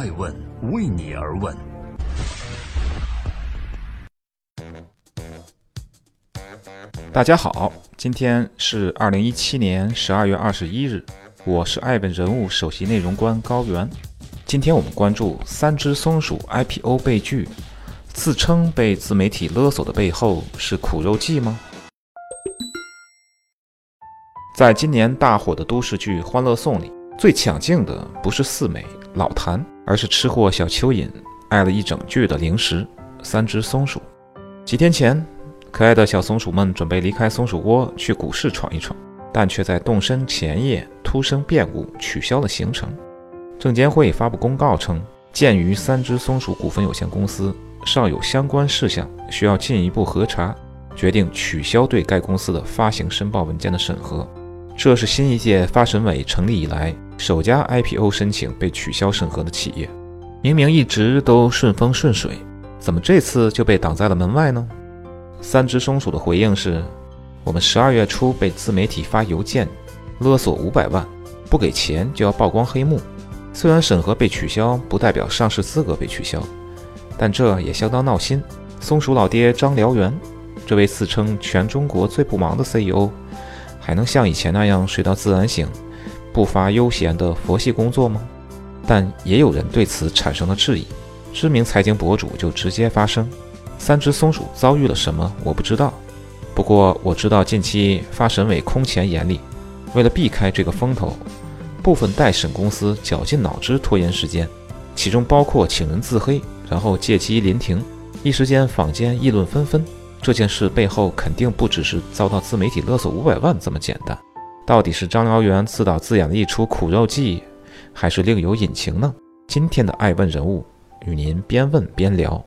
爱问为你而问。大家好，今天是二零一七年十二月二十一日，我是爱问人物首席内容官高原。今天我们关注三只松鼠 IPO 被拒，自称被自媒体勒索的背后是苦肉计吗？在今年大火的都市剧《欢乐颂》里，最抢镜的不是四美老谭，而是吃货小蚯蚓爱了一整句的零食——三只松鼠。几天前。可爱的小松鼠们准备离开松鼠窝去股市闯一闯，但却在动身前夜突生变故，取消了行程。证监会发布公告称，鉴于三只松鼠股份有限公司尚有相关事项需要进一步核查，决定取消对该公司的发行申报文件的审核。这是新一届发审委成立以来首家 IPO 申请被取消审核的企业。明明一直都顺风顺水，怎么这次就被挡在了门外呢？三只松鼠的回应是：我们十二月初被自媒体发邮件勒索五百万，不给钱就要曝光黑幕。虽然审核被取消不代表上市资格被取消，但这也相当闹心。松鼠老爹张燎原，这位自称全中国最不忙的 CEO，还能像以前那样睡到自然醒，不乏悠闲的佛系工作吗？但也有人对此产生了质疑。知名财经博主就直接发声。三只松鼠遭遇了什么？我不知道。不过我知道近期发审委空前严厉，为了避开这个风头，部分待审公司绞尽脑汁拖延时间，其中包括请人自黑，然后借机临停。一时间坊间议论纷纷。这件事背后肯定不只是遭到自媒体勒索五百万这么简单。到底是张燎原自导自演的一出苦肉计，还是另有隐情呢？今天的爱问人物与您边问边聊。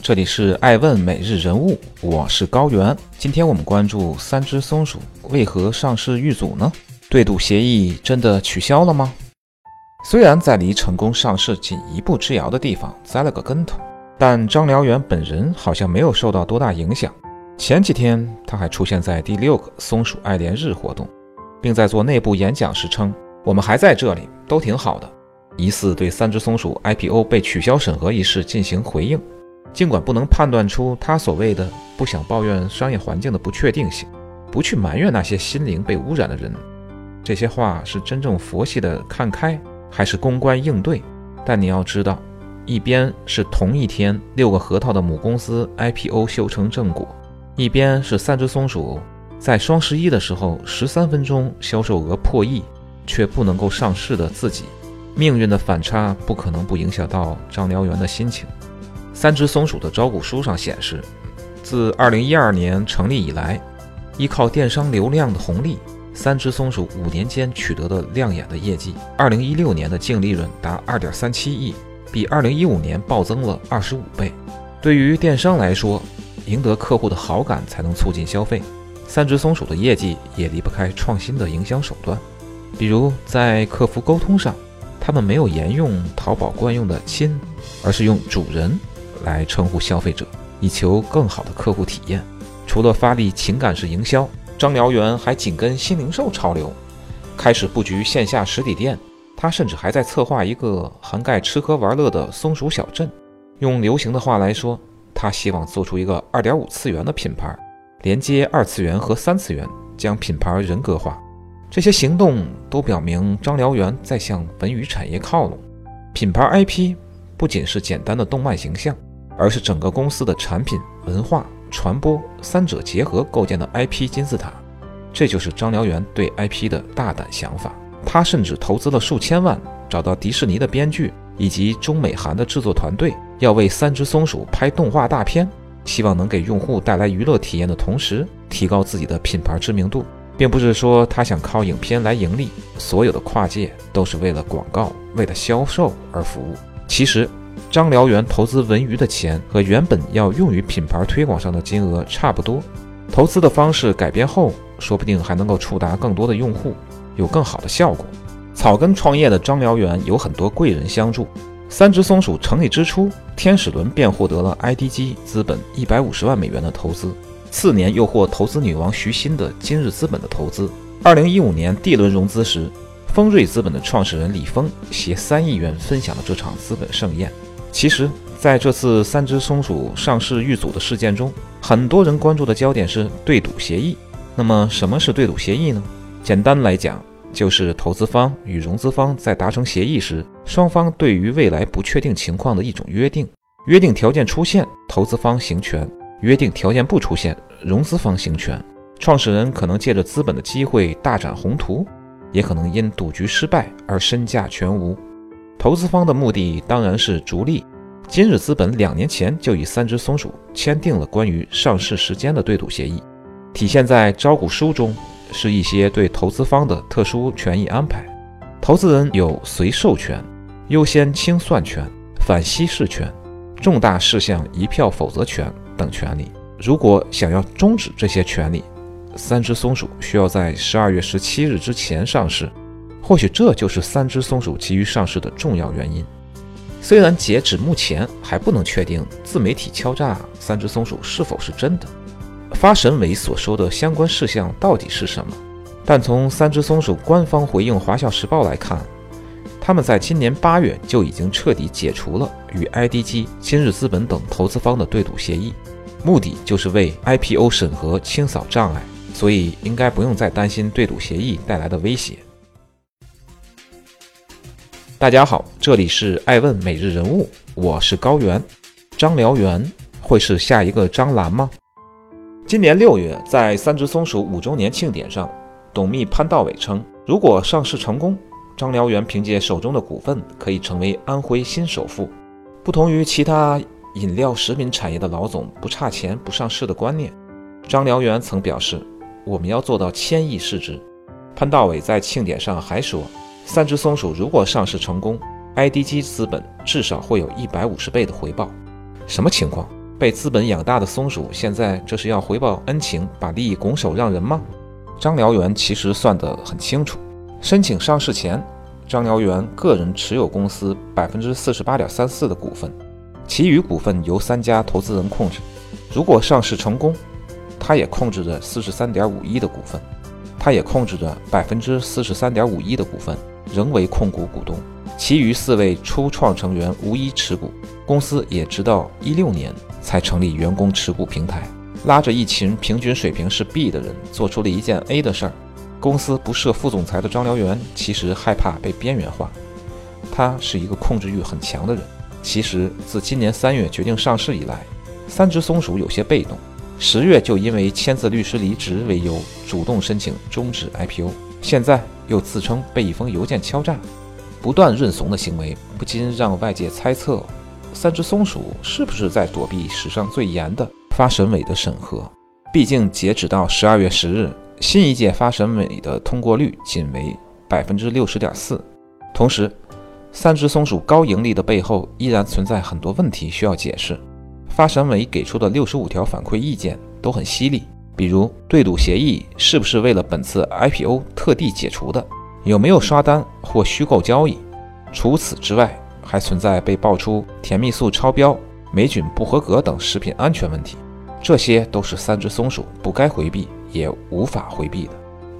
这里是爱问每日人物，我是高原。今天我们关注三只松鼠为何上市遇阻呢？对赌协议真的取消了吗？虽然在离成功上市仅一步之遥的地方栽了个跟头，但张燎原本人好像没有受到多大影响。前几天他还出现在第六个松鼠爱莲日活动，并在做内部演讲时称：“我们还在这里，都挺好的。”疑似对三只松鼠 IPO 被取消审核一事进行回应。尽管不能判断出他所谓的不想抱怨商业环境的不确定性，不去埋怨那些心灵被污染的人，这些话是真正佛系的看开，还是公关应对？但你要知道，一边是同一天六个核桃的母公司 IPO 修成正果，一边是三只松鼠在双十一的时候十三分钟销售额破亿却不能够上市的自己，命运的反差不可能不影响到张燎原的心情。三只松鼠的招股书上显示，自2012年成立以来，依靠电商流量的红利，三只松鼠五年间取得的亮眼的业绩。2016年的净利润达2.37亿，比2015年暴增了25倍。对于电商来说，赢得客户的好感才能促进消费。三只松鼠的业绩也离不开创新的营销手段，比如在客服沟通上，他们没有沿用淘宝惯用的“亲”，而是用“主人”。来称呼消费者，以求更好的客户体验。除了发力情感式营销，张燎原还紧跟新零售潮流，开始布局线下实体店。他甚至还在策划一个涵盖吃喝玩乐的松鼠小镇。用流行的话来说，他希望做出一个二点五次元的品牌，连接二次元和三次元，将品牌人格化。这些行动都表明张燎原在向文娱产业靠拢。品牌 IP 不仅是简单的动漫形象。而是整个公司的产品、文化、传播三者结合构建的 IP 金字塔，这就是张燎原对 IP 的大胆想法。他甚至投资了数千万，找到迪士尼的编剧以及中美韩的制作团队，要为三只松鼠拍动画大片，希望能给用户带来娱乐体验的同时，提高自己的品牌知名度。并不是说他想靠影片来盈利，所有的跨界都是为了广告、为了销售而服务。其实。张燎原投资文娱的钱和原本要用于品牌推广上的金额差不多，投资的方式改变后，说不定还能够触达更多的用户，有更好的效果。草根创业的张燎原有很多贵人相助。三只松鼠成立之初，天使轮便获得了 IDG 资本一百五十万美元的投资，次年又获投资女王徐新的今日资本的投资。二零一五年 D 轮融资时。丰瑞资本的创始人李峰携三亿元分享了这场资本盛宴。其实，在这次三只松鼠上市遇阻的事件中，很多人关注的焦点是对赌协议。那么，什么是对赌协议呢？简单来讲，就是投资方与融资方在达成协议时，双方对于未来不确定情况的一种约定。约定条件出现，投资方行权；约定条件不出现，融资方行权。创始人可能借着资本的机会大展宏图，也可能因赌局失败而身价全无。投资方的目的当然是逐利。今日资本两年前就与三只松鼠签订了关于上市时间的对赌协议，体现在招股书中是一些对投资方的特殊权益安排。投资人有随授权、优先清算权、反稀释权。重大事项一票否决权等权利，如果想要终止这些权利，三只松鼠需要在十二月十七日之前上市。或许这就是三只松鼠急于上市的重要原因。虽然截止目前还不能确定自媒体敲诈三只松鼠是否是真的，发审委所说的相关事项到底是什么，但从三只松鼠官方回应《华侨时报》来看。他们在今年八月就已经彻底解除了与 IDG、今日资本等投资方的对赌协议，目的就是为 IPO 审核清扫障碍，所以应该不用再担心对赌协议带来的威胁。大家好，这里是爱问每日人物，我是高原。张燎原会是下一个张兰吗？今年六月，在三只松鼠五周年庆典上，董秘潘道伟称，如果上市成功。张燎原凭借手中的股份可以成为安徽新首富。不同于其他饮料食品产业的老总不差钱不上市的观念，张燎原曾表示：“我们要做到千亿市值。”潘道伟在庆典上还说：“三只松鼠如果上市成功，IDG 资本至少会有一百五十倍的回报。”什么情况？被资本养大的松鼠现在这是要回报恩情，把利益拱手让人吗？张燎原其实算得很清楚。申请上市前，张燎原个人持有公司百分之四十八点三四的股份，其余股份由三家投资人控制。如果上市成功，他也控制着四十三点五一的股份，他也控制着百分之四十三点五一的股份，仍为控股股东。其余四位初创成员无一持股，公司也直到一六年才成立员工持股平台，拉着一群平均水平是 B 的人，做出了一件 A 的事儿。公司不设副总裁的张燎原其实害怕被边缘化，他是一个控制欲很强的人。其实自今年三月决定上市以来，三只松鼠有些被动。十月就因为签字律师离职为由主动申请终止 IPO，现在又自称被一封邮件敲诈，不断认怂的行为不禁让外界猜测，三只松鼠是不是在躲避史上最严的发审委的审核？毕竟截止到十二月十日。新一届发审委的通过率仅为百分之六十点四，同时，三只松鼠高盈利的背后依然存在很多问题需要解释。发审委给出的六十五条反馈意见都很犀利，比如对赌协议是不是为了本次 IPO 特地解除的，有没有刷单或虚构交易？除此之外，还存在被爆出甜蜜素超标、霉菌不合格等食品安全问题，这些都是三只松鼠不该回避。也无法回避的。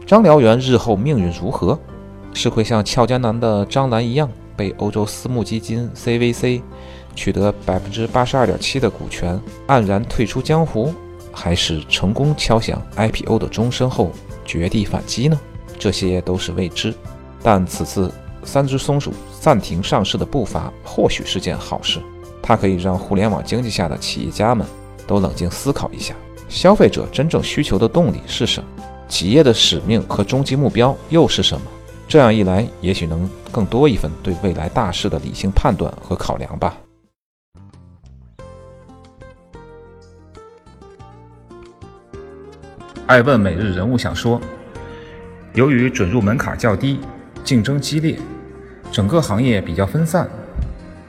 张燎原日后命运如何？是会像俏江南的张兰一样，被欧洲私募基金 CVC 取得百分之八十二点七的股权，黯然退出江湖，还是成功敲响 IPO 的钟声后绝地反击呢？这些都是未知。但此次三只松鼠暂停上市的步伐，或许是件好事。它可以让互联网经济下的企业家们都冷静思考一下。消费者真正需求的动力是什么？企业的使命和终极目标又是什么？这样一来，也许能更多一份对未来大势的理性判断和考量吧。爱问每日人物想说：由于准入门槛较低，竞争激烈，整个行业比较分散，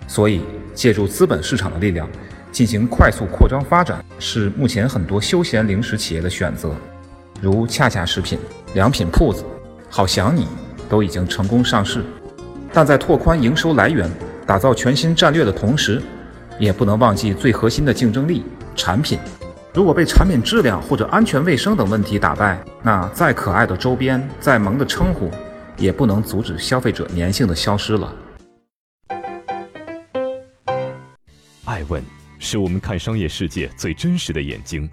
所以借助资本市场的力量。进行快速扩张发展是目前很多休闲零食企业的选择，如恰恰食品、良品铺子、好想你都已经成功上市。但在拓宽营收来源、打造全新战略的同时，也不能忘记最核心的竞争力——产品。如果被产品质量或者安全卫生等问题打败，那再可爱的周边、再萌的称呼，也不能阻止消费者粘性的消失了。爱问是我们看商业世界最真实的眼睛。